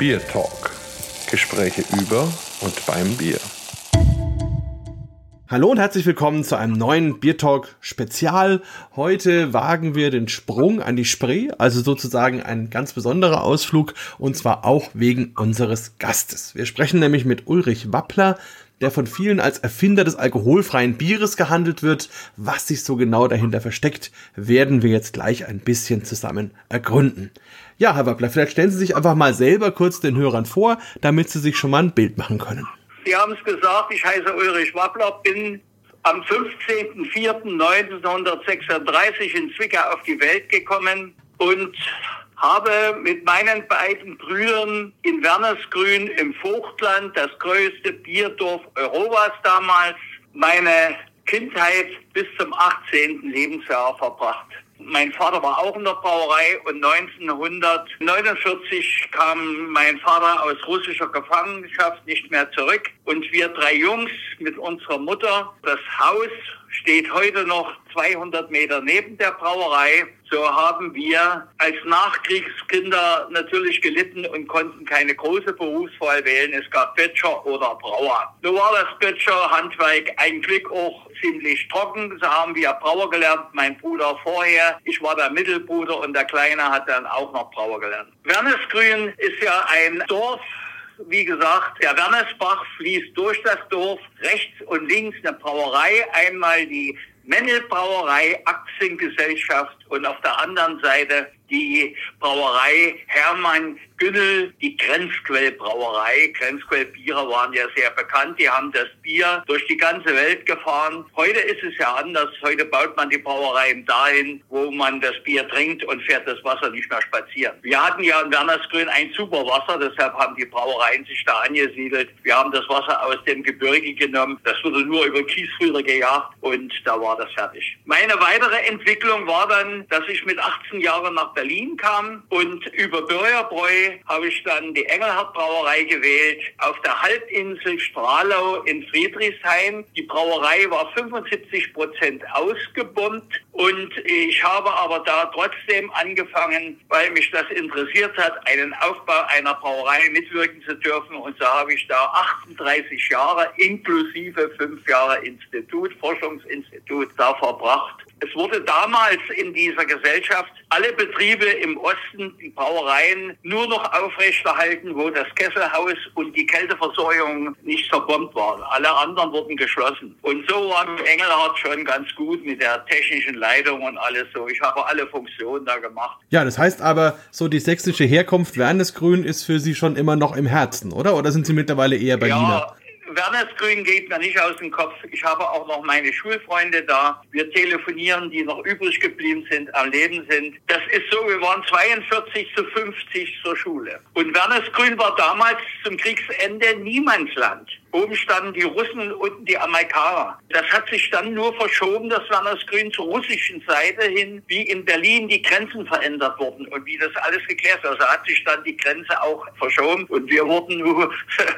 Bier Talk. Gespräche über und beim Bier. Hallo und herzlich willkommen zu einem neuen Bier Talk Spezial. Heute wagen wir den Sprung an die Spree, also sozusagen ein ganz besonderer Ausflug und zwar auch wegen unseres Gastes. Wir sprechen nämlich mit Ulrich Wappler, der von vielen als Erfinder des alkoholfreien Bieres gehandelt wird. Was sich so genau dahinter versteckt, werden wir jetzt gleich ein bisschen zusammen ergründen. Ja, Herr Wappler, vielleicht stellen Sie sich einfach mal selber kurz den Hörern vor, damit Sie sich schon mal ein Bild machen können. Sie haben es gesagt, ich heiße Ulrich Wappler, bin am 15.04.1936 in Zwickau auf die Welt gekommen und habe mit meinen beiden Brüdern in Wernersgrün im Vogtland, das größte Bierdorf Europas damals, meine Kindheit bis zum 18. Lebensjahr verbracht. Mein Vater war auch in der Brauerei und 1949 kam mein Vater aus russischer Gefangenschaft nicht mehr zurück und wir drei Jungs mit unserer Mutter, das Haus steht heute noch 200 Meter neben der Brauerei. So haben wir als Nachkriegskinder natürlich gelitten und konnten keine große Berufswahl wählen. Es gab Böttcher oder Brauer. Nun war das Böttcher-Handwerk ein Glück auch ziemlich trocken. So haben wir Brauer gelernt, mein Bruder vorher. Ich war der Mittelbruder und der Kleine hat dann auch noch Brauer gelernt. Wernesgrün ist ja ein Dorf wie gesagt, der Wernesbach fließt durch das Dorf, rechts und links eine Brauerei, einmal die Mennel-Brauerei Aktiengesellschaft und auf der anderen Seite die Brauerei Hermann Günnel, die Grenzquellbrauerei. Grenzquellbiere waren ja sehr bekannt. Die haben das Bier durch die ganze Welt gefahren. Heute ist es ja anders. Heute baut man die Brauereien dahin, wo man das Bier trinkt und fährt das Wasser nicht mehr spazieren. Wir hatten ja in Wernersgrün ein super Wasser, deshalb haben die Brauereien sich da angesiedelt. Wir haben das Wasser aus dem Gebirge genommen. Das wurde nur über Kiesrüder gejagt und da war das fertig. Meine weitere Entwicklung war dann, dass ich mit 18 Jahren nach Berlin kam und über Bürgerbräu habe ich dann die Engelhardt Brauerei gewählt auf der Halbinsel Stralau in Friedrichshain. Die Brauerei war 75 Prozent ausgebombt und ich habe aber da trotzdem angefangen, weil mich das interessiert hat, einen Aufbau einer Brauerei mitwirken zu dürfen. Und so habe ich da 38 Jahre inklusive fünf Jahre Institut, Forschungsinstitut da verbracht. Es wurde damals in dieser Gesellschaft alle Betriebe im Osten, die Brauereien, nur noch aufrechterhalten, wo das Kesselhaus und die Kälteversorgung nicht zerbombt waren. Alle anderen wurden geschlossen. Und so war Engelhardt schon ganz gut mit der technischen Leitung und alles so. Ich habe alle Funktionen da gemacht. Ja, das heißt aber, so die sächsische Herkunft Wernesgrün ist für Sie schon immer noch im Herzen, oder? Oder sind Sie mittlerweile eher Berliner? Ja, Wernersgrün geht mir nicht aus dem Kopf. Ich habe auch noch meine Schulfreunde da. Wir telefonieren, die noch übrig geblieben sind, am Leben sind. Das ist so, wir waren 42 zu 50 zur Schule. Und Wernersgrün war damals zum Kriegsende Niemandsland. Oben standen die Russen und unten die Amerikaner. Das hat sich dann nur verschoben, dass Wernersgrün zur russischen Seite hin, wie in Berlin die Grenzen verändert wurden und wie das alles geklärt ist. Also hat sich dann die Grenze auch verschoben und wir wurden nur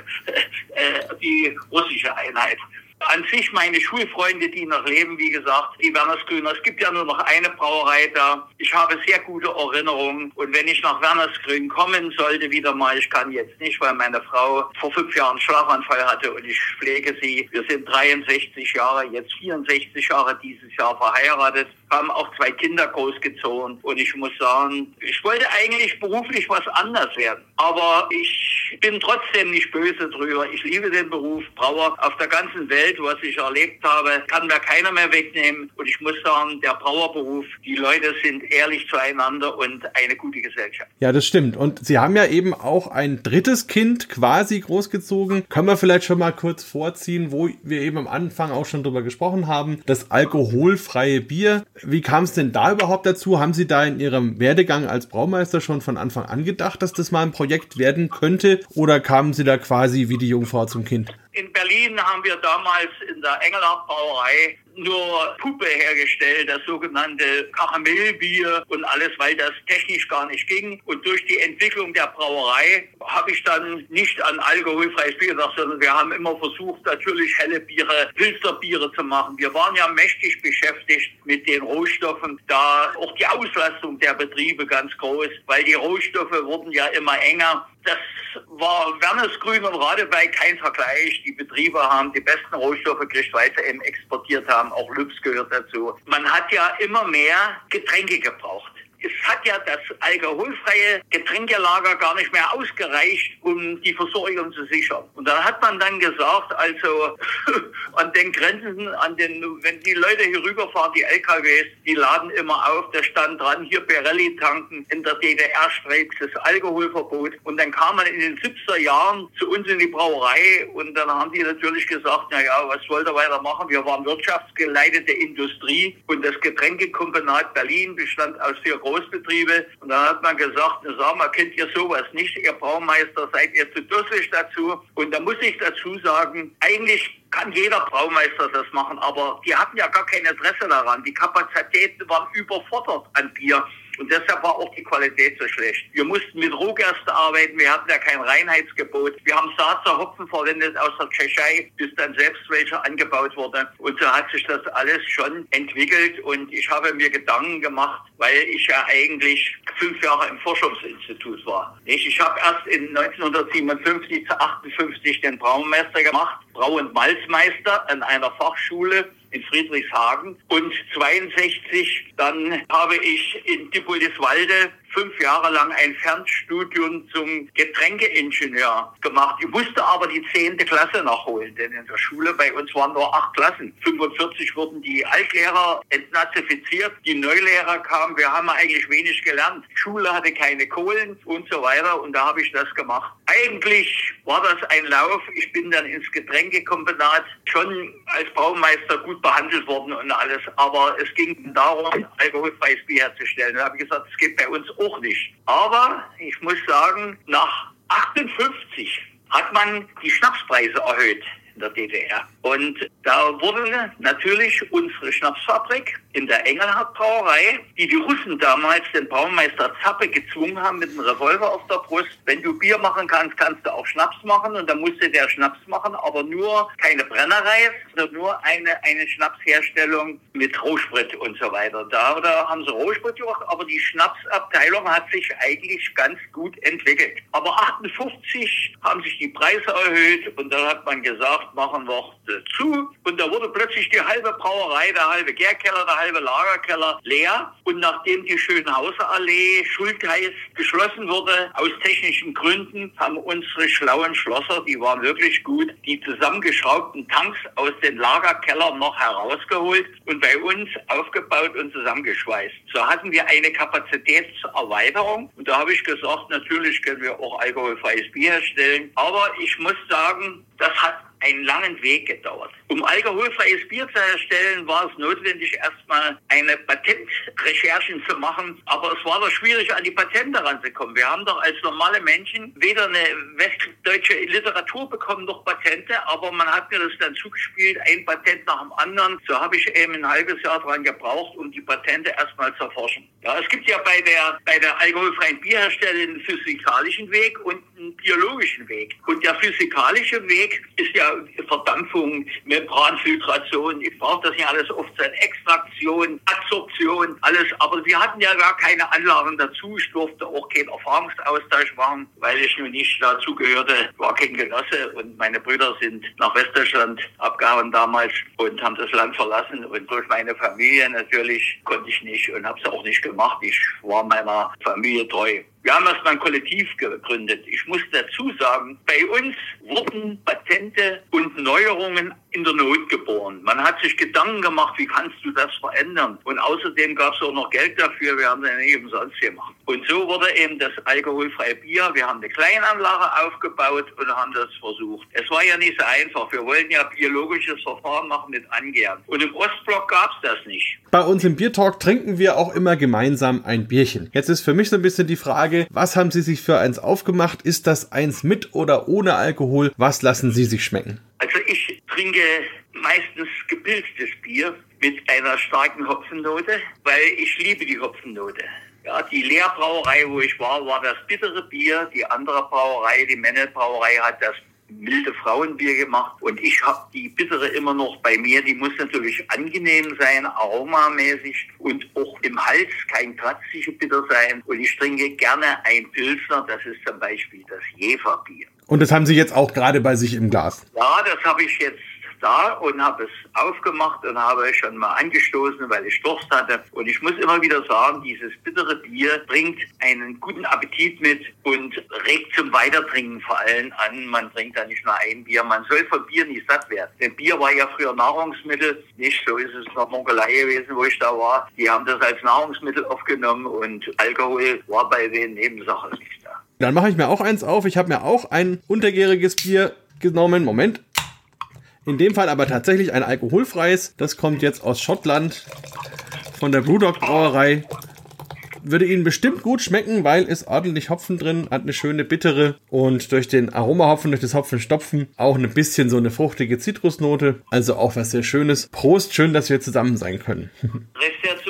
äh, die russische Einheit an sich meine Schulfreunde, die noch leben, wie gesagt, die Wernersgrüner. Es gibt ja nur noch eine Brauerei da. Ich habe sehr gute Erinnerungen. Und wenn ich nach Wernersgrün kommen sollte, wieder mal, ich kann jetzt nicht, weil meine Frau vor fünf Jahren Schlaganfall hatte und ich pflege sie. Wir sind 63 Jahre, jetzt 64 Jahre dieses Jahr verheiratet haben auch zwei Kinder großgezogen. Und ich muss sagen, ich wollte eigentlich beruflich was anders werden. Aber ich bin trotzdem nicht böse drüber. Ich liebe den Beruf Brauer auf der ganzen Welt, was ich erlebt habe, kann mir keiner mehr wegnehmen. Und ich muss sagen, der Brauerberuf, die Leute sind ehrlich zueinander und eine gute Gesellschaft. Ja, das stimmt. Und Sie haben ja eben auch ein drittes Kind quasi großgezogen. Können wir vielleicht schon mal kurz vorziehen, wo wir eben am Anfang auch schon drüber gesprochen haben. Das alkoholfreie Bier. Wie kam es denn da überhaupt dazu? Haben Sie da in Ihrem Werdegang als Braumeister schon von Anfang an gedacht, dass das mal ein Projekt werden könnte? Oder kamen Sie da quasi wie die Jungfrau zum Kind? In Berlin haben wir damals in der Engelhardt Brauerei nur Puppe hergestellt, das sogenannte Karamellbier und alles, weil das technisch gar nicht ging. Und durch die Entwicklung der Brauerei habe ich dann nicht an alkoholfreies Bier gedacht, sondern wir haben immer versucht, natürlich helle Biere, Pilzerbiere zu machen. Wir waren ja mächtig beschäftigt mit den Rohstoffen, da auch die Auslastung der Betriebe ganz groß, weil die Rohstoffe wurden ja immer enger das war Wernesgrün und Radebeck kein Vergleich. Die Betriebe haben die besten Rohstoffe gekriegt, weil sie eben exportiert haben. Auch Lübs gehört dazu. Man hat ja immer mehr Getränke gebraucht es hat ja das alkoholfreie Getränkelager gar nicht mehr ausgereicht, um die Versorgung zu sichern. Und da hat man dann gesagt, also an den Grenzen, an den, wenn die Leute hier rüberfahren, die LKWs, die laden immer auf, da stand dran, hier Pirelli tanken, in der DDR streikt das Alkoholverbot. Und dann kam man in den 70er Jahren zu uns in die Brauerei und dann haben die natürlich gesagt, na ja, was wollt ihr weitermachen? Wir waren wirtschaftsgeleitete Industrie und das Getränkekombinat Berlin bestand aus vier Großbetriebe. Und dann hat man gesagt, sag mal, kennt ihr sowas nicht? Ihr Braumeister seid ihr zu dusselig dazu. Und da muss ich dazu sagen, eigentlich kann jeder Braumeister das machen, aber die hatten ja gar kein Interesse daran. Die Kapazitäten waren überfordert an Bier. Und deshalb war auch die Qualität so schlecht. Wir mussten mit Rohgerste arbeiten, wir hatten ja kein Reinheitsgebot. Wir haben Saazer Hopfen verwendet aus der Tschechei, bis dann selbst welcher angebaut wurde. Und so hat sich das alles schon entwickelt. Und ich habe mir Gedanken gemacht, weil ich ja eigentlich fünf Jahre im Forschungsinstitut war. Ich habe erst in 1957 zu 58 den Braumeister gemacht, Brau- und Malzmeister an einer Fachschule in Friedrichshagen. Und 62 dann habe ich in Dippoldiswalde fünf Jahre lang ein Fernstudium zum Getränkeingenieur gemacht. Ich musste aber die zehnte Klasse nachholen, denn in der Schule bei uns waren nur acht Klassen. 45 wurden die Altlehrer entnazifiziert, die Neulehrer kamen. Wir haben eigentlich wenig gelernt. Schule hatte keine Kohlen und so weiter und da habe ich das gemacht. Eigentlich war das ein Lauf. Ich bin dann ins Getränkekombinat schon als Baumeister gut behandelt worden und alles, aber es ging darum, alkoholfreies Bier herzustellen. Da habe ich gesagt, es geht bei uns auch nicht. Aber ich muss sagen, nach 58 hat man die Schnapspreise erhöht in der DDR. Und da wurde natürlich unsere Schnapsfabrik in der Engelhardt Brauerei, die die Russen damals den Braumeister Zappe gezwungen haben mit einem Revolver auf der Brust. Wenn du Bier machen kannst, kannst du auch Schnaps machen. Und dann musste der Schnaps machen, aber nur keine Brennerei, sondern nur eine, eine Schnapsherstellung mit Rohsprit und so weiter. Da, da haben sie Rohsprit gemacht, aber die Schnapsabteilung hat sich eigentlich ganz gut entwickelt. Aber 58 haben sich die Preise erhöht und dann hat man gesagt, machen wir zu. Und da wurde plötzlich die halbe Brauerei, der halbe Gärkeller, der halbe Lagerkeller leer. Und nachdem die Schönhauser Allee Schultheiß geschlossen wurde, aus technischen Gründen, haben unsere schlauen Schlosser, die waren wirklich gut, die zusammengeschraubten Tanks aus den Lagerkellern noch herausgeholt und bei uns aufgebaut und zusammengeschweißt. So hatten wir eine Kapazitätserweiterung. Und da habe ich gesagt, natürlich können wir auch alkoholfreies Bier herstellen. Aber ich muss sagen, das hat einen langen Weg gedauert. Um alkoholfreies Bier zu erstellen, war es notwendig, erstmal eine Patentrecherchen zu machen. Aber es war doch schwierig, an die Patente ranzukommen. Wir haben doch als normale Menschen weder eine westdeutsche Literatur bekommen noch Patente, aber man hat mir das dann zugespielt, ein Patent nach dem anderen. So habe ich eben ein halbes Jahr dran gebraucht, um die Patente erstmal zu erforschen. Ja, es gibt ja bei der, bei der alkoholfreien Bierherstellung einen physikalischen Weg und einen biologischen Weg. Und der physikalische Weg ist ja Verdampfung, Membranfiltration, ich brauche das ja alles oft sein, Extraktion, Adsorption, alles. Aber wir hatten ja gar keine Anlagen dazu. Ich durfte auch keinen Erfahrungsaustausch machen, weil ich nun nicht dazugehörte, war kein Genosse und meine Brüder sind nach Westdeutschland abgehauen damals und haben das Land verlassen und durch meine Familie natürlich konnte ich nicht und habe es auch nicht gemacht. Ich war meiner Familie treu. Wir haben erstmal ein Kollektiv gegründet. Ich muss dazu sagen, bei uns wurden Patente und Neuerungen in der Not geboren. Man hat sich Gedanken gemacht, wie kannst du das verändern? Und außerdem gab es auch noch Geld dafür. Wir haben das nicht umsonst gemacht. Und so wurde eben das alkoholfreie Bier. Wir haben eine Kleinanlage aufgebaut und haben das versucht. Es war ja nicht so einfach. Wir wollten ja biologisches Verfahren machen mit Angern. Und im Ostblock gab es das nicht. Bei uns im Biertalk trinken wir auch immer gemeinsam ein Bierchen. Jetzt ist für mich so ein bisschen die Frage, was haben Sie sich für eins aufgemacht? Ist das eins mit oder ohne Alkohol? Was lassen Sie sich schmecken? Also ich trinke meistens gepilztes Bier mit einer starken Hopfennote, weil ich liebe die Hopfennote. Ja, die Lehrbrauerei, wo ich war, war das bittere Bier. Die andere Brauerei, die Mennel Brauerei, hat das milde Frauenbier gemacht und ich habe die bittere immer noch bei mir. Die muss natürlich angenehm sein, aromamäßig und auch im Hals kein kratzige Bitter sein. Und ich trinke gerne ein Pilsner, das ist zum Beispiel das Jeferbier. Und das haben Sie jetzt auch gerade bei sich im Glas? Ja, das habe ich jetzt da und habe es aufgemacht und habe schon mal angestoßen, weil ich Durst hatte. Und ich muss immer wieder sagen, dieses bittere Bier bringt einen guten Appetit mit und regt zum Weitertrinken vor allem an. Man trinkt da nicht nur ein Bier, man soll von Bier nicht satt werden. Denn Bier war ja früher Nahrungsmittel, nicht so ist es noch Mongolei gewesen, wo ich da war. Die haben das als Nahrungsmittel aufgenommen und Alkohol war bei den Nebensachen nicht da. Dann mache ich mir auch eins auf. Ich habe mir auch ein untergäriges Bier genommen. Moment. In dem Fall aber tatsächlich ein alkoholfreies. Das kommt jetzt aus Schottland von der Brewdog Brauerei. Würde Ihnen bestimmt gut schmecken, weil ist ordentlich Hopfen drin, hat eine schöne bittere und durch den Aromahopfen, durch das Hopfenstopfen auch ein bisschen so eine fruchtige Zitrusnote. Also auch was sehr Schönes. Prost, schön, dass wir zusammen sein können. Wohl.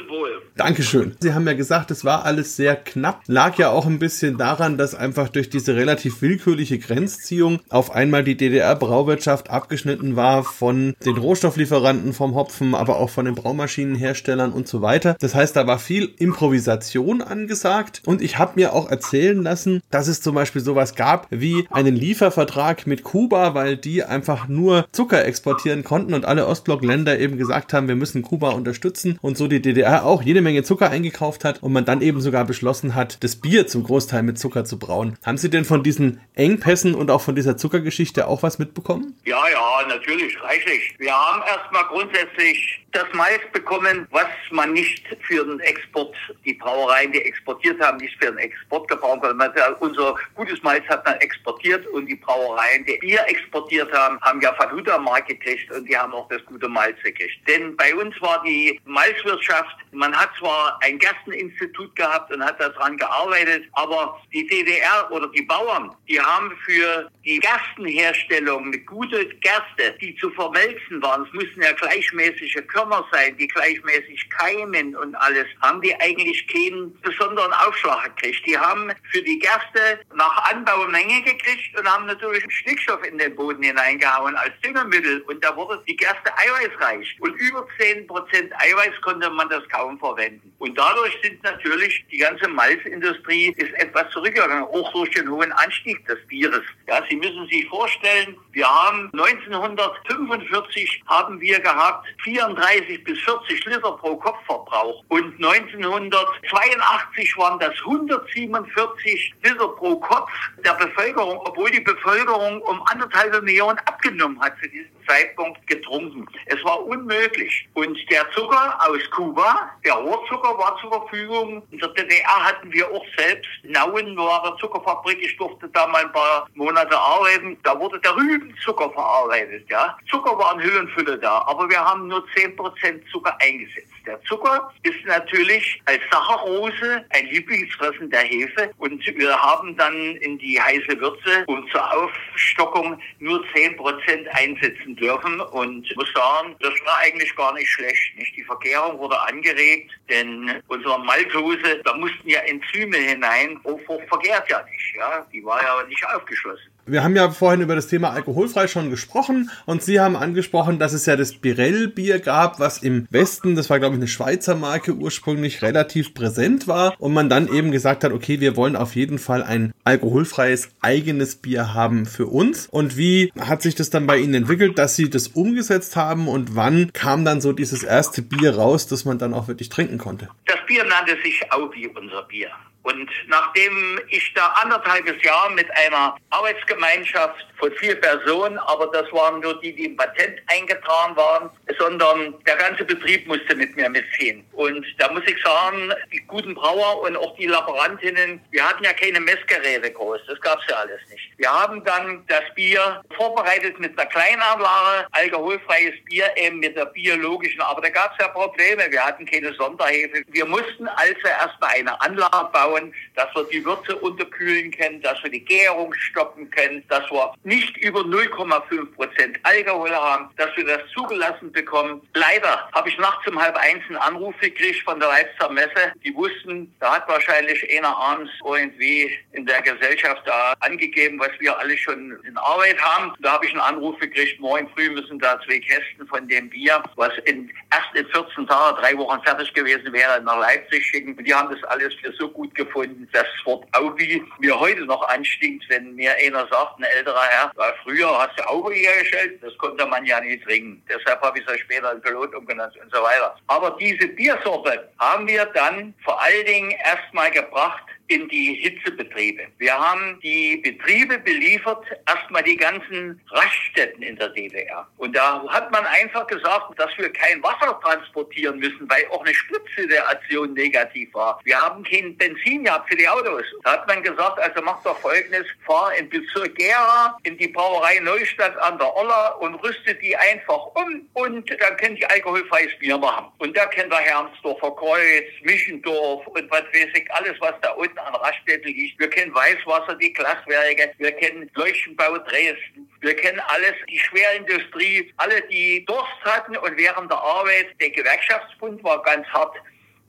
Dankeschön. Sie haben ja gesagt, es war alles sehr knapp. Lag ja auch ein bisschen daran, dass einfach durch diese relativ willkürliche Grenzziehung auf einmal die DDR-Brauwirtschaft abgeschnitten war von den Rohstofflieferanten, vom Hopfen, aber auch von den Braumaschinenherstellern und so weiter. Das heißt, da war viel Improvisation angesagt und ich habe mir auch erzählen lassen, dass es zum Beispiel sowas gab wie einen Liefervertrag mit Kuba, weil die einfach nur Zucker exportieren konnten und alle Ostblockländer eben gesagt haben, wir müssen Kuba unterstützen und so die DDR auch jede Menge Zucker eingekauft hat und man dann eben sogar beschlossen hat, das Bier zum Großteil mit Zucker zu brauen. Haben Sie denn von diesen Engpässen und auch von dieser Zuckergeschichte auch was mitbekommen? Ja, ja, natürlich, reichlich. Wir haben erstmal grundsätzlich das Mais bekommen, was man nicht für den Export, die Brauereien, die exportiert haben, nicht für den Export gebrauchen konnte. Unser gutes Mais hat man exportiert und die Brauereien, die Bier exportiert haben, haben ja Faluda Mark gekriegt und die haben auch das gute Malz gekriegt. Denn bei uns war die Malzwirtschaft, man hat zwar ein Gersteninstitut gehabt und hat daran gearbeitet, aber die DDR oder die Bauern, die haben für die Gerstenherstellung eine gute Gerste, die zu vermelzen waren, es müssen ja gleichmäßige Körner sein, die gleichmäßig keimen und alles, haben die eigentlich keinen besonderen Aufschlag gekriegt. Die haben für die Gerste nach Anbau Menge gekriegt und haben natürlich Stickstoff in den Boden hineingehauen als Düngemittel und da wurde die Gerste eiweißreich und über 10% Eiweiß konnte man das kaum verwenden. Und dadurch sind natürlich die ganze Malzindustrie ist etwas zurückgegangen, auch durch den hohen Anstieg des Bieres. Ja, Sie müssen sich vorstellen, wir haben 1945 haben wir gehabt 34 bis 40 Liter pro Kopfverbrauch. Und 1982 waren das 147 Liter pro Kopf der Bevölkerung, obwohl die Bevölkerung um anderthalb Millionen abgenommen hat zu diesem Zeitpunkt getrunken. Es war unmöglich. Und der Zucker aus Kuba, der Rohrzucker war zur Verfügung. In der DDR hatten wir auch selbst Nauen war eine Zuckerfabrik. Ich durfte da mal ein paar Monate arbeiten. Da wurde der Rübenzucker verarbeitet. Ja. Zucker war in Hüllenfülle da, aber wir haben nur 10% Zucker eingesetzt. Der Zucker ist natürlich als Saccharose ein Lieblingsfressen der Hefe und wir haben dann in die heiße Würze und zur Aufstockung nur 10% einsetzen dürfen und ich muss sagen, das war eigentlich gar nicht schlecht. Nicht? Die Vergärung wurde angeregt, denn unsere Maltose, da mussten ja Enzyme hinein, Hochfrucht vergärt ja nicht. Ja? Die war ja nicht aufgeschlossen. Wir haben ja vorhin über das Thema alkoholfrei schon gesprochen und Sie haben angesprochen, dass es ja das Birell-Bier gab, was im Westen, das war glaube ich eine Schweizer Marke ursprünglich, relativ präsent war und man dann eben gesagt hat, okay, wir wollen auf jeden Fall ein alkoholfreies eigenes Bier haben für uns. Und wie hat sich das dann bei Ihnen entwickelt, dass Sie das umgesetzt haben und wann kam dann so dieses erste Bier raus, das man dann auch wirklich trinken konnte? Das Bier nannte sich Audi, unser Bier. Und nachdem ich da anderthalbes Jahr mit einer Arbeitsgemeinschaft von vier Personen, aber das waren nur die, die im Patent eingetragen waren, sondern der ganze Betrieb musste mit mir mitziehen. Und da muss ich sagen, die guten Brauer und auch die Laborantinnen, wir hatten ja keine Messgeräte groß, das gab's ja alles nicht. Wir haben dann das Bier vorbereitet mit einer Kleinanlage, alkoholfreies Bier eben mit der biologischen, aber da gab's ja Probleme, wir hatten keine Sonderhefe. Wir mussten also erstmal eine Anlage bauen, bauen, dass wir die Würze unterkühlen können, dass wir die Gärung stoppen können, dass wir nicht über 0,5 Prozent Alkohol haben, dass wir das zugelassen bekommen. Leider habe ich nachts um halb eins einen Anruf gekriegt von der Leipziger Messe. Die wussten, da hat wahrscheinlich einer abends irgendwie in der Gesellschaft da angegeben, was wir alle schon in Arbeit haben. Da habe ich einen Anruf gekriegt, morgen früh müssen da zwei Kästen von dem Bier, was in, erst in 14 Tagen, drei Wochen fertig gewesen wäre, nach Leipzig schicken. Die haben das alles für so gut gefunden, dass das Wort Aubi mir heute noch anstinkt, wenn mir einer sagt, ein älterer Herr, früher hast du Aubi hergestellt, das konnte man ja nicht trinken. Deshalb habe ich es später in Pilot umgenannt und so weiter. Aber diese Biersorte haben wir dann vor allen Dingen erstmal gebracht in die Hitzebetriebe. Wir haben die Betriebe beliefert, erstmal die ganzen Raststätten in der DDR. Und da hat man einfach gesagt, dass wir kein Wasser transportieren müssen, weil auch eine Spritzsituation negativ war. Wir haben kein Benzin gehabt für die Autos. Da hat man gesagt, also macht doch Folgendes, fahr in Bezirk Gera, in die Brauerei Neustadt an der Oller und rüstet die einfach um und dann könnt ihr alkoholfreies Bier machen. Und da kennt ihr Hermsdorfer Kreuz, Mischendorf und was weiß ich, alles, was da unten an Raststätten liegt. Wir kennen Weißwasser, die Glaswerke, wir kennen Leuchtenbau Dresden, wir kennen alles, die Schwerindustrie, alle, die Durst hatten und während der Arbeit, der Gewerkschaftsbund war ganz hart,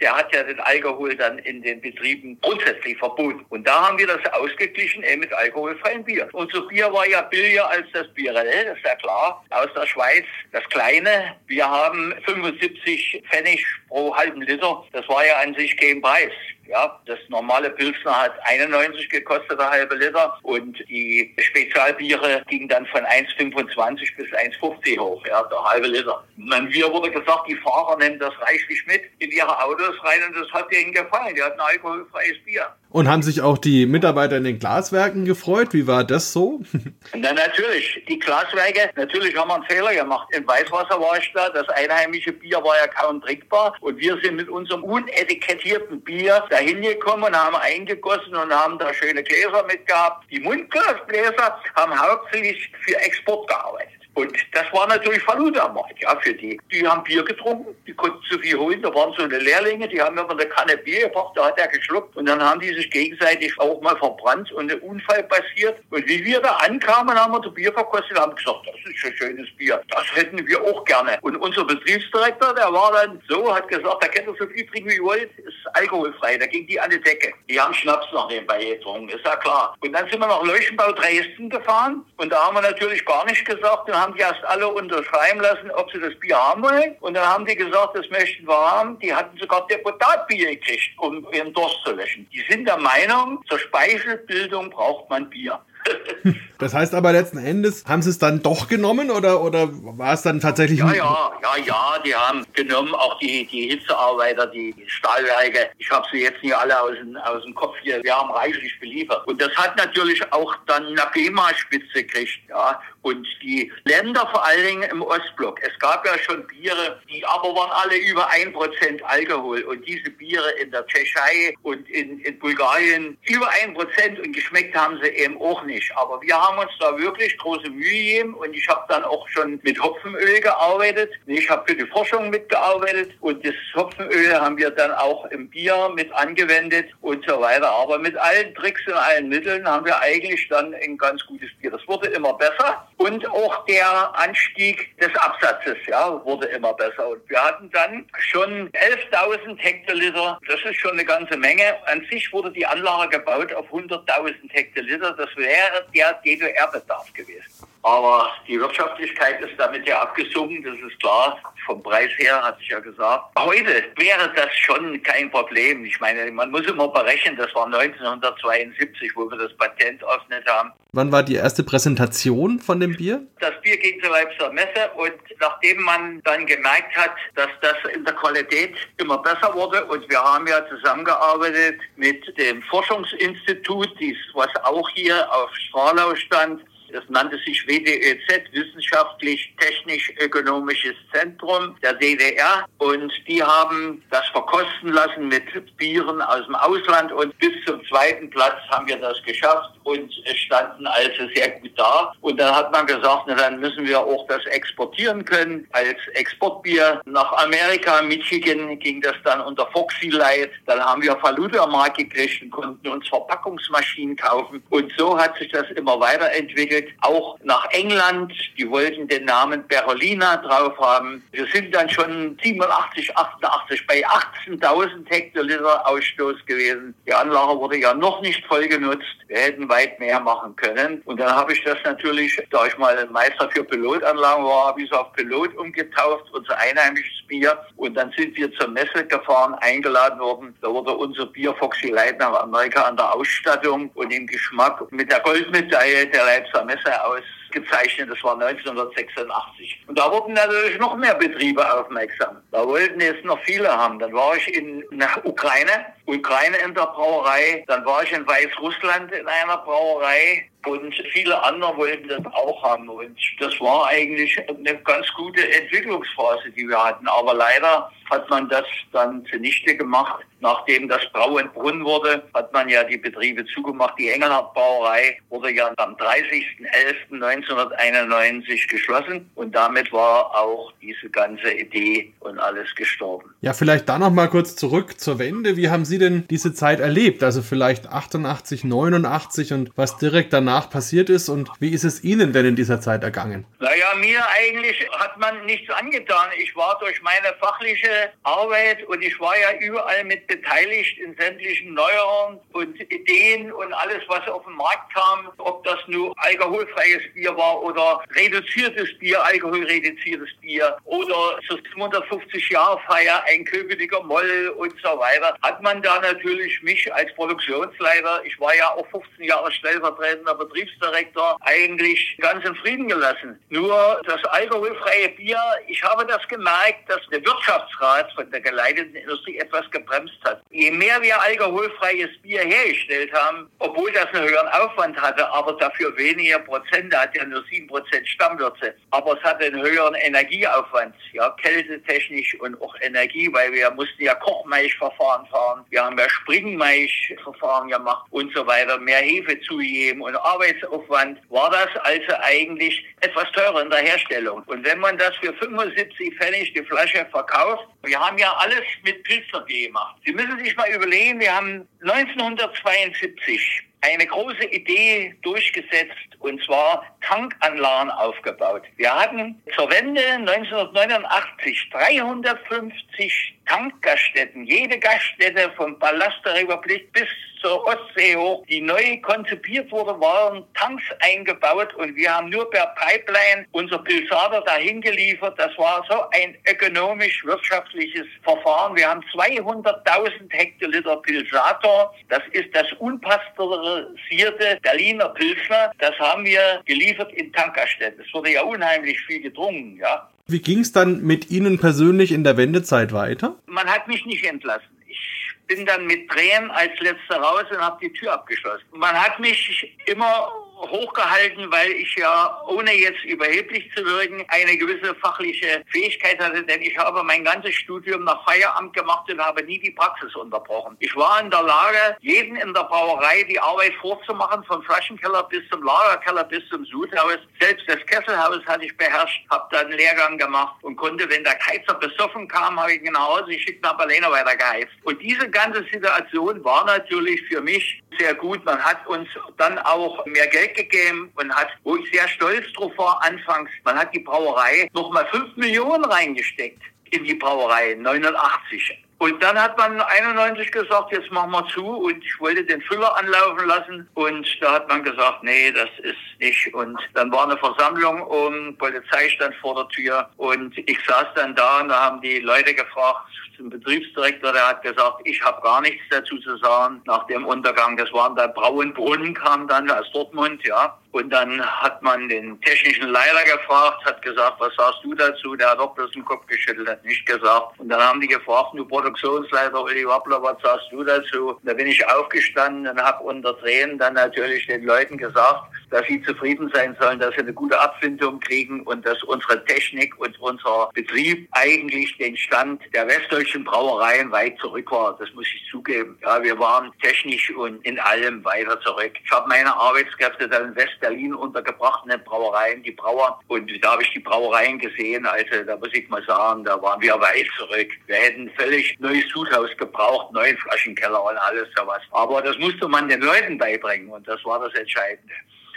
der hat ja den Alkohol dann in den Betrieben grundsätzlich verboten. Und da haben wir das ausgeglichen eben mit alkoholfreiem Bier. Unser Bier war ja billiger als das Bierell, das ist ja klar. Aus der Schweiz das kleine. Wir haben 75 Pfennig pro halben Liter. Das war ja an sich kein Preis. Ja, das normale Pilsner hat 91 gekostet, der halbe Liter. Und die Spezialbiere gingen dann von 1,25 bis 1,50 hoch, ja, der halbe Liter. Und mir wurde gesagt, die Fahrer nehmen das reichlich mit in ihre Autos rein und das hat denen gefallen. Die hatten alkoholfreies Bier. Und haben sich auch die Mitarbeiter in den Glaswerken gefreut? Wie war das so? Na, natürlich. Die Glaswerke, natürlich haben wir einen Fehler gemacht. Im Weißwasser war ich da. Das einheimische Bier war ja kaum trinkbar. Und wir sind mit unserem unetikettierten Bier da hingekommen und haben eingegossen und haben da schöne Gläser mitgehabt. Die Mundglasgläser haben hauptsächlich für Export gearbeitet. Und das war natürlich Faluda-Markt, ja, für die. Die haben Bier getrunken, die konnten zu viel holen. Da waren so eine Lehrlinge, die haben immer eine Kanne Bier gebracht, da hat er geschluckt. Und dann haben die sich gegenseitig auch mal verbrannt und ein Unfall passiert. Und wie wir da ankamen, haben wir das Bier verkostet und haben gesagt, das ist ein schönes Bier. Das hätten wir auch gerne. Und unser Betriebsdirektor, der war dann so, hat gesagt, da könnt ihr so viel trinken, wie ihr wollt, alkoholfrei. Da ging die an die Decke. Die haben Schnaps noch nebenbei getrunken, ist ja klar. Und dann sind wir nach Leuchtenbau Dresden gefahren. Und da haben wir natürlich gar nicht gesagt, haben die erst alle unterschreiben lassen, ob sie das Bier haben wollen. Und dann haben die gesagt, das möchten wir haben. Die hatten sogar Deputatbier gekriegt, um ihren Durst zu löschen. Die sind der Meinung, zur Speichelbildung braucht man Bier. Das heißt aber letzten Endes, haben sie es dann doch genommen oder, oder war es dann tatsächlich... Ja, ja, ja, ja, die haben genommen, auch die, die Hitzearbeiter, die Stahlwerke. Ich habe sie jetzt nicht alle aus dem, aus dem Kopf hier. Wir haben reichlich beliefert. Und das hat natürlich auch dann eine GEMA-Spitze gekriegt. Ja. Und die Länder vor allen Dingen im Ostblock. Es gab ja schon Biere, die aber waren alle über ein Prozent Alkohol. Und diese Biere in der Tschechei und in, in Bulgarien über ein Prozent und geschmeckt haben sie eben auch nicht. Aber wir haben uns da wirklich große Mühe gegeben und ich habe dann auch schon mit Hopfenöl gearbeitet. Ich habe für die Forschung mitgearbeitet und das Hopfenöl haben wir dann auch im Bier mit angewendet und so weiter. Aber mit allen Tricks und allen Mitteln haben wir eigentlich dann ein ganz gutes Bier. Das wurde immer besser und auch der Anstieg des Absatzes ja, wurde immer besser. Und wir hatten dann schon 11.000 Hektoliter. Das ist schon eine ganze Menge. An sich wurde die Anlage gebaut auf 100.000 Hektoliter. Das wäre der DDR-Bedarf gewesen. Aber die Wirtschaftlichkeit ist damit ja abgesunken, das ist klar. Vom Preis her hatte ich ja gesagt. Heute wäre das schon kein Problem. Ich meine, man muss immer berechnen, das war 1972, wo wir das Patent eröffnet haben. Wann war die erste Präsentation von dem Bier? Das Bier ging zur Leipziger Messe und nachdem man dann gemerkt hat, dass das in der Qualität immer besser wurde und wir haben ja zusammengearbeitet mit dem Forschungsinstitut, was auch hier auf Stralau stand, Das nannte sich WDÖZ, Wissenschaftlich-Technisch-Ökonomisches Zentrum der DDR. Und die haben das verkosten lassen mit Bieren aus dem Ausland. Und bis zum zweiten Platz haben wir das geschafft und standen also sehr gut da. Und dann hat man gesagt, na, dann müssen wir auch das exportieren können als Exportbier nach Amerika, Michigan ging das dann unter Foxy Light. Dann haben wir Faluda Mark gekriegt und konnten uns Verpackungsmaschinen kaufen. Und so hat sich das immer weiterentwickelt. Auch nach England, die wollten den Namen Berolina drauf haben. Wir sind dann schon 87, 88 bei 18.000 Hektoliter Ausstoß gewesen. Die Anlage wurde ja noch nicht voll genutzt. Wir hätten weit mehr machen können. Und dann habe ich das natürlich, da ich mal Meister für Pilotanlagen war, habe ich es auf Pilot umgetauft, unser einheimisches Bier. Und dann sind wir zur Messe gefahren, eingeladen worden. Da wurde unser Bier Foxy Light Amerika an der Ausstattung und im Geschmack mit der Goldmedaille der Leipziger ausgezeichnet. Das war 1986. Und da wurden natürlich noch mehr Betriebe aufmerksam. Da wollten es noch viele haben. Dann war ich in der Ukraine, Ukraine in der Brauerei. Dann war ich in Weißrussland in einer Brauerei. Und viele andere wollten das auch haben. Und das war eigentlich eine ganz gute Entwicklungsphase, die wir hatten. Aber leider hat man das dann zunichte gemacht. Nachdem das Brauenbrunn wurde, hat man ja die Betriebe zugemacht. Die Engelhardt Brauerei wurde ja am 30.11.1991 geschlossen. Und damit war auch diese ganze Idee und alles gestorben. Ja, vielleicht da noch mal kurz zurück zur Wende. Wie haben Sie denn diese Zeit erlebt? Also vielleicht 88, 89 und was direkt danach passiert ist und wie ist es Ihnen denn in dieser Zeit ergangen? Naja, mir eigentlich hat man nichts angetan. Ich war durch meine fachliche Arbeit und ich war ja überall mit beteiligt in sämtlichen Neuerungen und Ideen und alles, was auf den Markt kam, ob das nur alkoholfreies Bier war oder reduziertes Bier, alkoholreduziertes Bier oder zur 750 Jahre Feier ein Köpenicker Moll und so weiter, hat man da natürlich mich als Produktionsleiter, ich war ja auch 15 Jahre stellvertretender Betriebsdirektor, eigentlich ganz in Frieden gelassen. Nur das alkoholfreie Bier, ich habe das gemerkt, dass der Wirtschaftsrat von der geleiteten Industrie etwas gebremst hat. Je mehr wir alkoholfreies Bier hergestellt haben, obwohl das einen höheren Aufwand hatte, aber dafür weniger Prozent, hat ja nur sieben Prozent Stammwürze, aber es hatte einen höheren Energieaufwand, ja, kältetechnisch und auch Energie, weil wir mussten ja Kochmaischverfahren fahren, wir haben ja Springmaischverfahren gemacht und so weiter, mehr Hefe zugeben und Arbeitsaufwand, war das also eigentlich etwas teurer in der Herstellung. Und wenn man das für 75 Pfennig die Flasche verkauft, wir haben ja alles mit Pilzerbier gemacht. Sie müssen sich mal überlegen, wir haben 1972 eine große Idee durchgesetzt und zwar Tankanlagen aufgebaut. Wir hatten zur Wende 1989 350 Tankgaststätten, jede Gaststätte vom Palast der Republik bis zur Ostsee hoch, die neu konzipiert wurde, waren Tanks eingebaut und wir haben nur per Pipeline unser Pilsader dahin geliefert. Das war so ein ökonomisch-wirtschaftliches Verfahren. Wir haben 200.000 Hektoliter Pilsator. Das ist das unpasteurisierte Berliner Pilsner. Das haben wir geliefert in Tankerstätten. Es wurde ja unheimlich viel getrunken, ja. Wie ging es dann mit Ihnen persönlich in der Wendezeit weiter? Man hat mich nicht entlassen. Ich bin dann mit Tränen als letzter raus und habe die Tür abgeschlossen. Man hat mich immer hochgehalten, weil ich ja, ohne jetzt überheblich zu wirken, eine gewisse fachliche Fähigkeit hatte, denn ich habe mein ganzes Studium nach Feierabend gemacht und habe nie die Praxis unterbrochen. Ich war in der Lage, jeden in der Brauerei die Arbeit vorzumachen, vom Flaschenkeller bis zum Lagerkeller bis zum Sudhaus. Selbst das Kesselhaus hatte ich beherrscht, habe dann einen Lehrgang gemacht und konnte, wenn der Heizer besoffen kam, habe ich ihn nach Hause geschickt, habe alleine weiter geheizt. Und diese ganze Situation war natürlich für mich sehr gut. Man hat uns dann auch mehr Geld weggegeben und hat, wo ich sehr stolz drauf war, anfangs, man hat die Brauerei nochmal 5 Millionen reingesteckt in die Brauerei, 89. Und dann hat man 91 gesagt, jetzt machen wir zu und ich wollte den Füller anlaufen lassen und da hat man gesagt, nee, das ist nicht. Und dann war eine Versammlung und Polizei stand vor der Tür und ich saß dann da und da haben die Leute gefragt, zum Betriebsdirektor, der hat gesagt, ich habe gar nichts dazu zu sagen nach dem Untergang. Das waren da Brauenbrunnen, kam dann aus Dortmund, ja. Und dann hat man den technischen Leiter gefragt, hat gesagt, was sagst du dazu? Der hat auch bloß den Kopf geschüttelt, hat nicht gesagt. Und dann haben die gefragt, du Produktionsleiter Uli Wappler, was sagst du dazu? Da bin ich aufgestanden und habe unter Tränen dann natürlich den Leuten gesagt, dass sie zufrieden sein sollen, dass sie eine gute Abfindung kriegen und dass unsere Technik und unser Betrieb eigentlich den Stand der westdeutschen Brauereien weit zurück war. Das muss ich zugeben. Ja, wir waren technisch und in allem weiter zurück. Ich habe meine Arbeitskräfte dann in West-Berlin untergebracht in den Brauereien, die Brauer. Und da habe ich die Brauereien gesehen. Also da muss ich mal sagen, da waren wir weit zurück. Wir hätten völlig neues Sudhaus gebraucht, neuen Flaschenkeller und alles sowas. Aber das musste man den Leuten beibringen und das war das Entscheidende.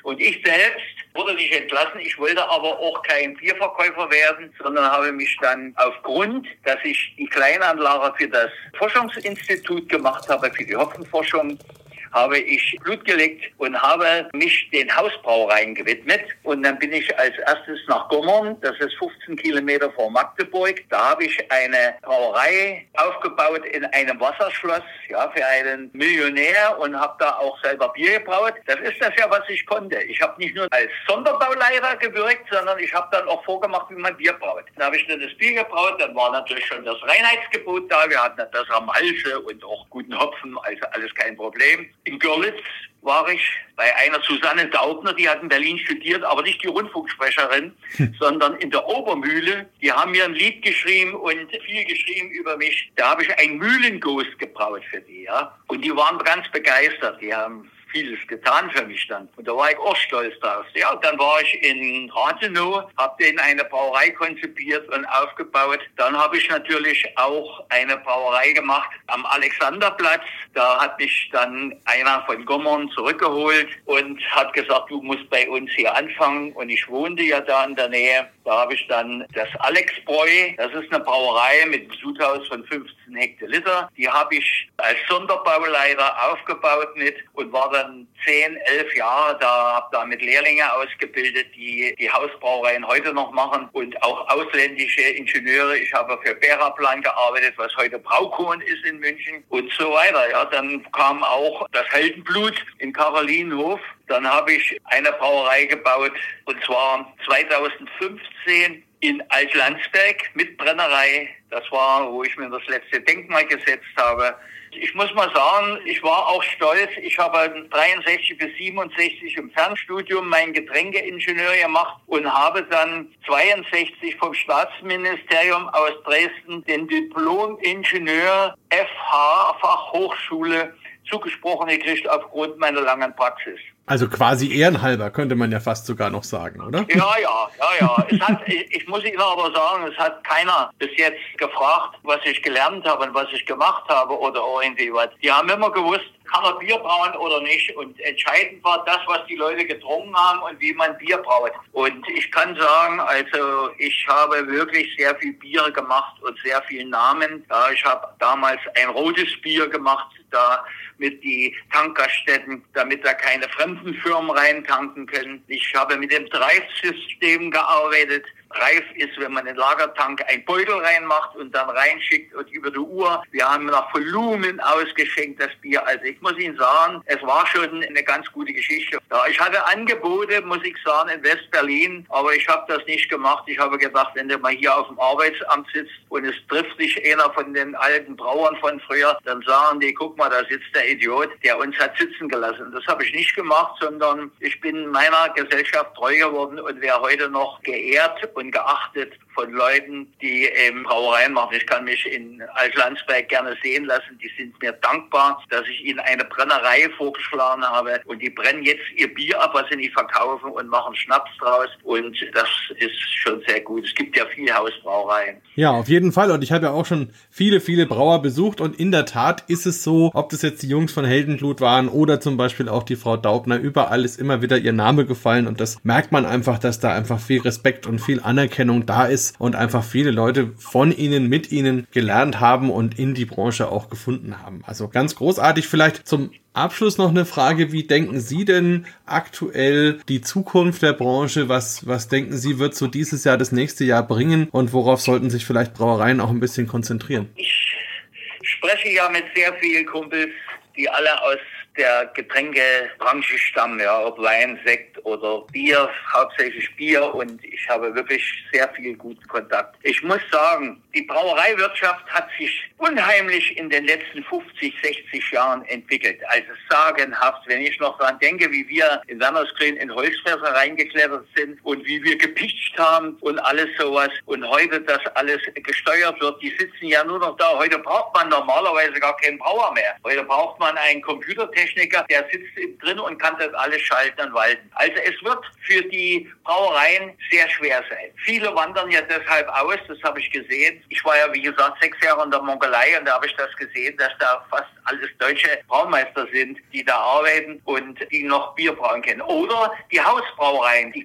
Und ich selbst wurde nicht entlassen. Ich wollte aber auch kein Bierverkäufer werden, sondern habe mich dann aufgrund, dass ich die Kleinanlage für das Forschungsinstitut gemacht habe, für die Hopfenforschung, habe ich Blut gelegt und habe mich den Hausbrauereien gewidmet. Und dann bin ich als erstes nach Gommern, das ist 15 Kilometer vor Magdeburg. Da habe ich eine Brauerei aufgebaut in einem Wasserschloss, ja, für einen Millionär und habe da auch selber Bier gebraut. Das ist das ja, was ich konnte. Ich habe nicht nur als Sonderbauleiter gewirkt, sondern ich habe dann auch vorgemacht, wie man Bier braut. Dann habe ich dann das Bier gebraut, dann war natürlich schon das Reinheitsgebot da. Wir hatten das am Halse und auch guten Hopfen, also alles kein Problem. In Görlitz war ich bei einer Susanne Daubner, die hat in Berlin studiert, aber nicht die Rundfunksprecherin, hm. sondern in der Obermühle. Die haben mir ein Lied geschrieben und viel geschrieben über mich. Da habe ich ein Mühlenghost gebraut für die, ja. Und die waren ganz begeistert. Die haben vieles getan für mich dann. Und da war ich auch stolz drauf. Ja, dann war ich in Rathenow, habe denen eine Brauerei konzipiert und aufgebaut. Dann habe ich natürlich auch eine Brauerei gemacht am Alexanderplatz. Da hat mich dann einer von Gommern zurückgeholt und hat gesagt, du musst bei uns hier anfangen. Und ich wohnte ja da in der Nähe. Da habe ich dann das Alexbräu. Das ist eine Brauerei mit einem Sudhaus von 15 Hektoliter. Die habe ich als Sonderbauleiter aufgebaut mit und war dann dann zehn, elf Jahre da, habe da mit Lehrlinge ausgebildet, die die Hausbrauereien heute noch machen und auch ausländische Ingenieure. Ich habe für Beraplan gearbeitet, was heute Braukorn ist in München und so weiter. Ja, dann kam auch das Heldenblut in Karolinenhof. Dann habe ich eine Brauerei gebaut und zwar 2015 in Altlandsberg mit Brennerei. Das war, wo ich mir das letzte Denkmal gesetzt habe. Ich muss mal sagen, ich war auch stolz. Ich habe 63 bis 67 im Fernstudium mein Getränkeingenieur gemacht und habe dann 62 vom Staatsministerium aus Dresden den Diplom-Ingenieur FH Fachhochschule zugesprochen gekriegt aufgrund meiner langen Praxis. Also quasi ehrenhalber, könnte man ja fast sogar noch sagen, oder? Ja, ja, ja, ja. Es hat, ich muss Ihnen aber sagen, es hat keiner bis jetzt gefragt, was ich gelernt habe und was ich gemacht habe oder irgendwie was. Die haben immer gewusst, kann man Bier brauen oder nicht. Und entscheidend war das, was die Leute getrunken haben und wie man Bier braut. Und ich kann sagen, also ich habe wirklich sehr viel Bier gemacht und sehr viel Namen. Ja, ich habe damals ein rotes Bier gemacht, da mit die Tankerstätten, damit da keine fremden Firmen reintanken können. Ich habe mit dem Drive-System gearbeitet. Reif ist, wenn man den Lagertank ein Beutel reinmacht und dann reinschickt und über die Uhr. Wir haben nach Volumen ausgeschenkt das Bier. Also ich muss Ihnen sagen, es war schon eine ganz gute Geschichte. Ja, ich hatte Angebote, muss ich sagen, in West-Berlin, aber ich habe das nicht gemacht. Ich habe gedacht, wenn du mal hier auf dem Arbeitsamt sitzt und es trifft dich einer von den alten Brauern von früher, dann sagen die, guck mal, da sitzt der Idiot, der uns hat sitzen gelassen. Das habe ich nicht gemacht, sondern ich bin meiner Gesellschaft treu geworden und wäre heute noch geehrt und geachtet von Leuten, die eben Brauereien machen. Ich kann mich in Altlandsberg gerne sehen lassen. Die sind mir dankbar, dass ich ihnen eine Brennerei vorgeschlagen habe und die brennen jetzt ihr Bier ab, was sie nicht verkaufen und machen Schnaps draus und das ist schon sehr gut. Es gibt ja viele Hausbrauereien. Ja, auf jeden Fall und ich habe ja auch schon viele, viele Brauer besucht und in der Tat ist es so, ob das jetzt die Jungs von Heldenblut waren oder zum Beispiel auch die Frau Daubner, überall ist immer wieder ihr Name gefallen und das merkt man einfach, dass da einfach viel Respekt und viel Anerkennung da ist und einfach viele Leute von ihnen, mit ihnen gelernt haben und in die Branche auch gefunden haben. Also ganz großartig. Vielleicht zum Abschluss noch eine Frage. Wie denken Sie denn aktuell die Zukunft der Branche? Was, was denken Sie, wird so dieses Jahr, das nächste Jahr bringen? Und worauf sollten sich vielleicht Brauereien auch ein bisschen konzentrieren? Ich spreche ja mit sehr vielen Kumpels, die alle aus der Getränkebranche stammen, ja, ob Wein, Sekt oder Bier, hauptsächlich Bier und ich habe wirklich sehr viel guten Kontakt. Ich muss sagen, die Brauereiwirtschaft hat sich unheimlich in den letzten 50, 60 Jahren entwickelt. Also sagenhaft, wenn ich noch daran denke, wie wir in Wernersgrün in Holzfässer reingeklettert sind und wie wir gepitcht haben und alles sowas und heute das alles gesteuert wird. Die sitzen ja nur noch da. Heute braucht man normalerweise gar keinen Brauer mehr. Heute braucht man einen Computertechniker, der sitzt drin und kann das alles schalten und walten. Also es wird für die Brauereien sehr schwer sein. Viele wandern ja deshalb aus, das habe ich gesehen. Ich war ja, wie gesagt, sechs Jahre in der Mongolei und da habe ich das gesehen, dass da fast alles deutsche Braumeister sind, die da arbeiten und die noch Bier brauen können. Oder die Hausbrauereien, die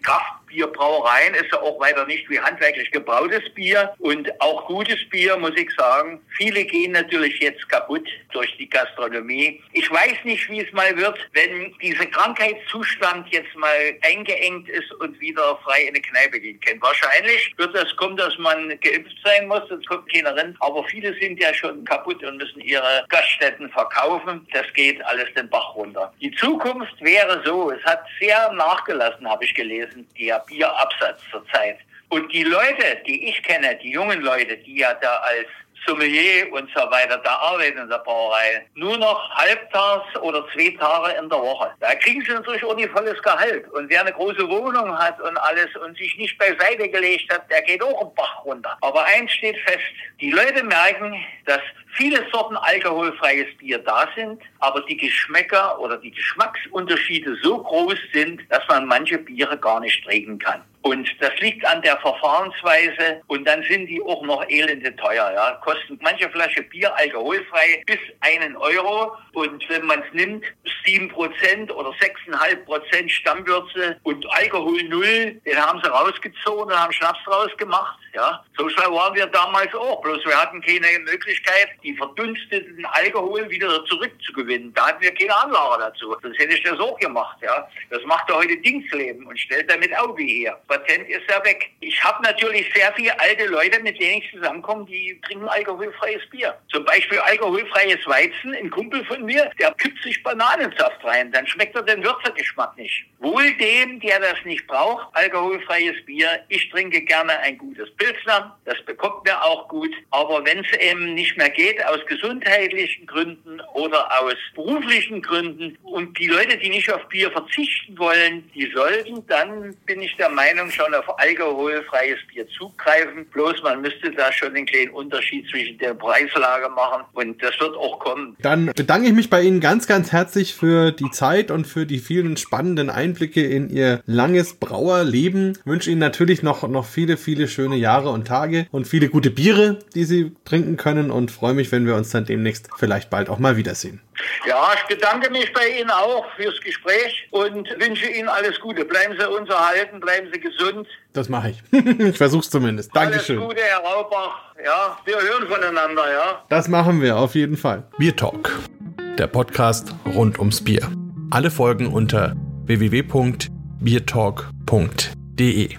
Kraftbierbrauereien ist ja auch weiter nicht wie handwerklich gebrautes Bier und auch gutes Bier, muss ich sagen. Viele gehen natürlich jetzt kaputt durch die Gastronomie. Ich weiß nicht, wie es mal wird, wenn dieser Krankheitszustand jetzt mal eingeengt ist und wieder frei in eine Kneipe gehen kann. Wahrscheinlich wird das kommen, dass man geimpft sein muss, sonst kommt keiner rein. Aber viele sind ja schon kaputt und müssen ihre Gaststätten verkaufen. Das geht alles den Bach runter. Die Zukunft wäre so, es hat sehr nachgelassen, habe ich gelesen, der Bierabsatz zurzeit. Und die Leute, die ich kenne, die jungen Leute, die ja da als Sommelier und so weiter, da arbeiten in der Brauerei. Nur noch halbtags oder zwei Tage in der Woche. Da kriegen sie natürlich auch nicht volles Gehalt. Und wer eine große Wohnung hat und alles und sich nicht beiseite gelegt hat, der geht auch im Bach runter. Aber eins steht fest, die Leute merken, dass viele Sorten alkoholfreies Bier da sind, aber die Geschmäcker oder die Geschmacksunterschiede so groß sind, dass man manche Biere gar nicht trinken kann. Und das liegt an der Verfahrensweise und dann sind die auch noch elende teuer. Ja. Kosten manche Flasche Bier alkoholfrei bis einen Euro und wenn man es nimmt, sieben Prozent oder sechseinhalb Prozent Stammwürze und Alkohol null, den haben sie rausgezogen und haben Schnaps draus gemacht. Ja. So schlau waren wir damals auch, bloß wir hatten keine Möglichkeit, die verdunsteten Alkohol wieder zurückzugewinnen. Da hatten wir keine Anlage dazu. Sonst hätte ich das auch gemacht. Ja. Das macht er heute Dingsleben und stellt damit Auge her. Patent ist ja weg. Ich habe natürlich sehr viele alte Leute, mit denen ich zusammenkomme, die trinken alkoholfreies Bier. Zum Beispiel alkoholfreies Weizen. Ein Kumpel von mir, der kippt sich Bananensaft rein. Dann schmeckt er den Würzergeschmack nicht. Wohl dem, der das nicht braucht, alkoholfreies Bier. Ich trinke gerne ein gutes Pilsner. Das bekommt mir auch gut. Aber wenn es eben nicht mehr geht, aus gesundheitlichen Gründen oder aus beruflichen Gründen und die Leute, die nicht auf Bier verzichten wollen, die sollten, dann bin ich der Meinung, schon auf alkoholfreies Bier zugreifen. Bloß man müsste da schon einen kleinen Unterschied zwischen der Preislage machen und das wird auch kommen. Dann bedanke ich mich bei Ihnen ganz, ganz herzlich für die Zeit und für die vielen spannenden Einblicke in Ihr langes Brauerleben. Ich wünsche Ihnen natürlich noch, noch viele, viele schöne Jahre und Tage und viele gute Biere, die Sie trinken können und freue mich, wenn wir uns dann demnächst vielleicht bald auch mal wiedersehen. Ja, ich bedanke mich bei Ihnen auch fürs Gespräch und wünsche Ihnen alles Gute. Bleiben Sie uns erhalten, bleiben Sie gesund. Das mache ich. ich versuche es zumindest. Dankeschön. Alles Gute, Herr Raubach. Ja, wir hören voneinander, ja. Das machen wir auf jeden Fall. Bier Talk, der Podcast rund ums Bier. Alle Folgen unter www.biertalk.de.